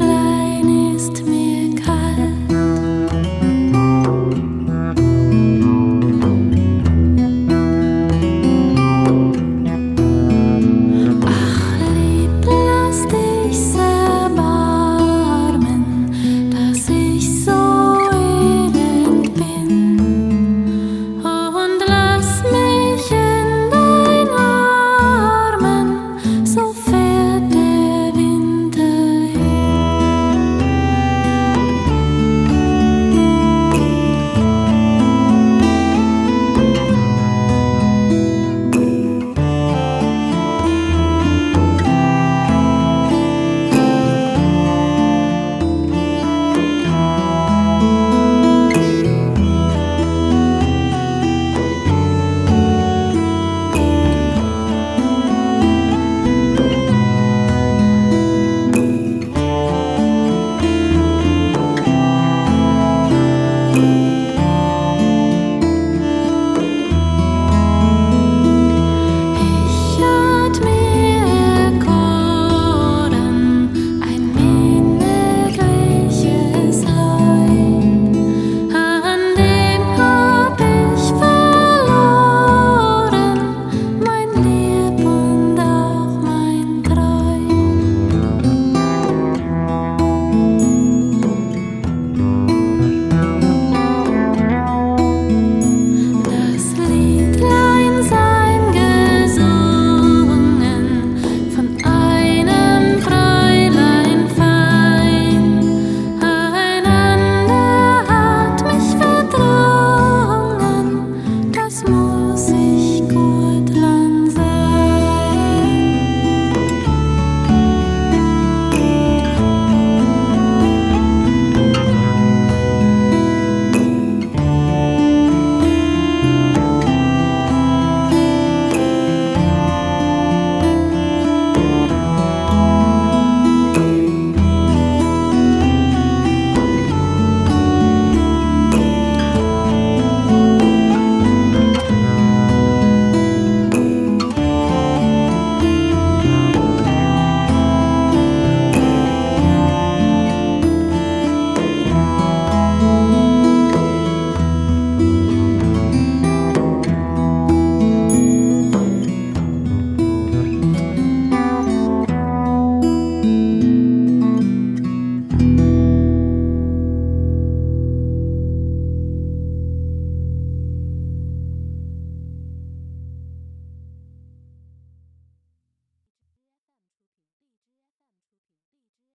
klein ist mir. sich